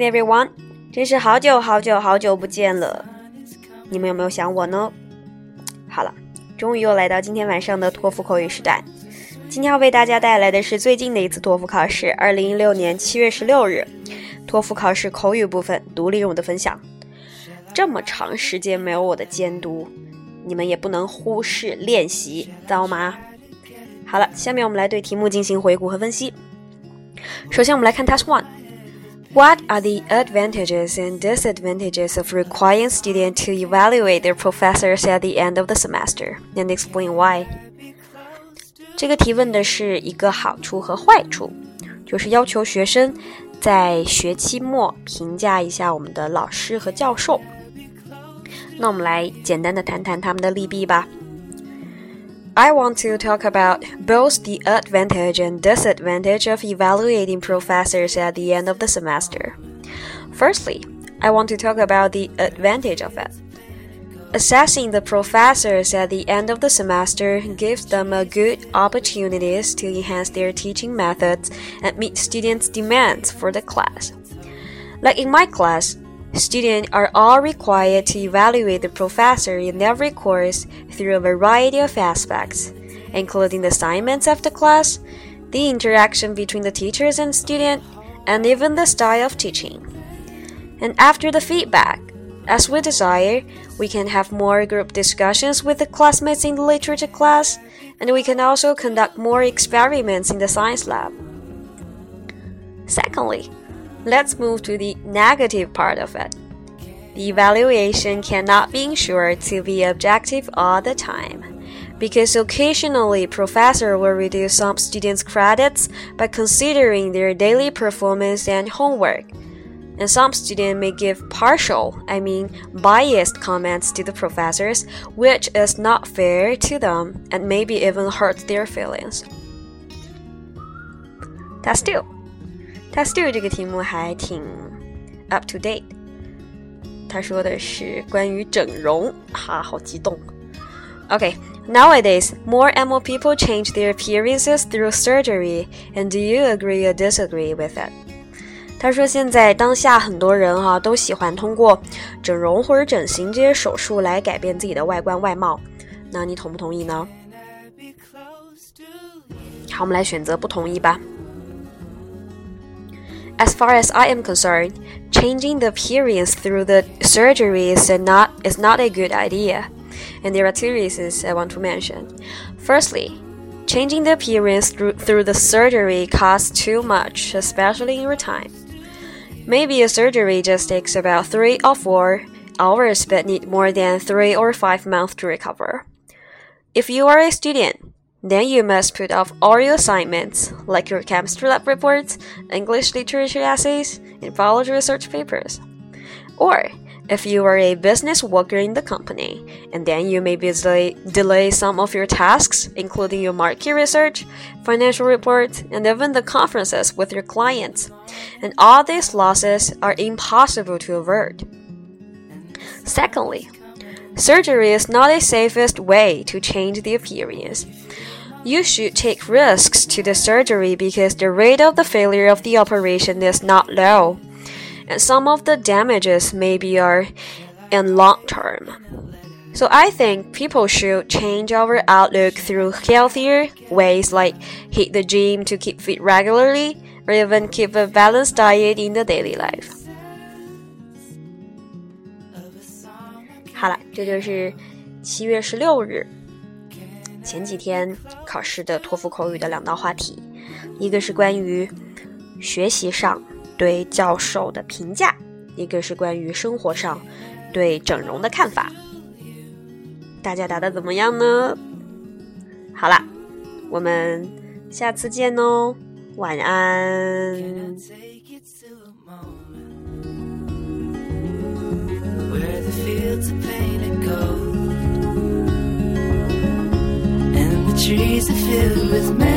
Everyone，真是好久好久好久不见了，你们有没有想我呢？好了，终于又来到今天晚上的托福口语时代。今天要为大家带来的是最近的一次托福考试，二零一六年七月十六日，托福考试口语部分独立任务的分享。这么长时间没有我的监督，你们也不能忽视练习，知道吗？好了，下面我们来对题目进行回顾和分析。首先，我们来看 Task One。What are the advantages and disadvantages of requiring students to evaluate their professors at the end of the semester and explain why？这个提问的是一个好处和坏处，就是要求学生在学期末评价一下我们的老师和教授。那我们来简单的谈谈他们的利弊吧。 I want to talk about both the advantage and disadvantage of evaluating professors at the end of the semester. Firstly, I want to talk about the advantage of it. Assessing the professors at the end of the semester gives them a good opportunities to enhance their teaching methods and meet students' demands for the class. Like in my class, Students are all required to evaluate the professor in every course through a variety of aspects, including the assignments of the class, the interaction between the teachers and student, and even the style of teaching. And after the feedback, as we desire, we can have more group discussions with the classmates in the literature class, and we can also conduct more experiments in the science lab. Secondly, Let's move to the negative part of it. The evaluation cannot be ensured to be objective all the time, because occasionally professor will reduce some students' credits by considering their daily performance and homework. And some students may give partial, I mean biased comments to the professors, which is not fair to them and maybe even hurt their feelings. That's two. Test Two 这个题目还挺 up to date。他说的是关于整容，哈，好激动。OK，nowadays more and more people change their appearances through surgery, and do you agree or disagree with it? 他说，现在当下很多人哈、啊、都喜欢通过整容或者整形这些手术来改变自己的外观外貌，那你同不同意呢？好，我们来选择不同意吧。As far as I am concerned, changing the appearance through the surgery is not is not a good idea. And there are two reasons I want to mention. Firstly, changing the appearance through, through the surgery costs too much, especially in your time. Maybe a surgery just takes about three or four hours but need more than three or five months to recover. If you are a student, then you must put off all your assignments, like your chemistry lab reports, English literature essays, and biology research papers. Or, if you are a business worker in the company, and then you may delay, delay some of your tasks, including your market research, financial reports, and even the conferences with your clients. And all these losses are impossible to avert. Secondly, surgery is not the safest way to change the appearance. You should take risks to the surgery because the rate of the failure of the operation is not low, and some of the damages maybe are in long term. So I think people should change our outlook through healthier ways like hit the gym to keep fit regularly or even keep a balanced diet in the daily life. 好了，这就是七月十六日前几天考试的托福口语的两道话题，一个是关于学习上对教授的评价，一个是关于生活上对整容的看法。大家答的怎么样呢？好啦，我们下次见哦，晚安。Trees are filled with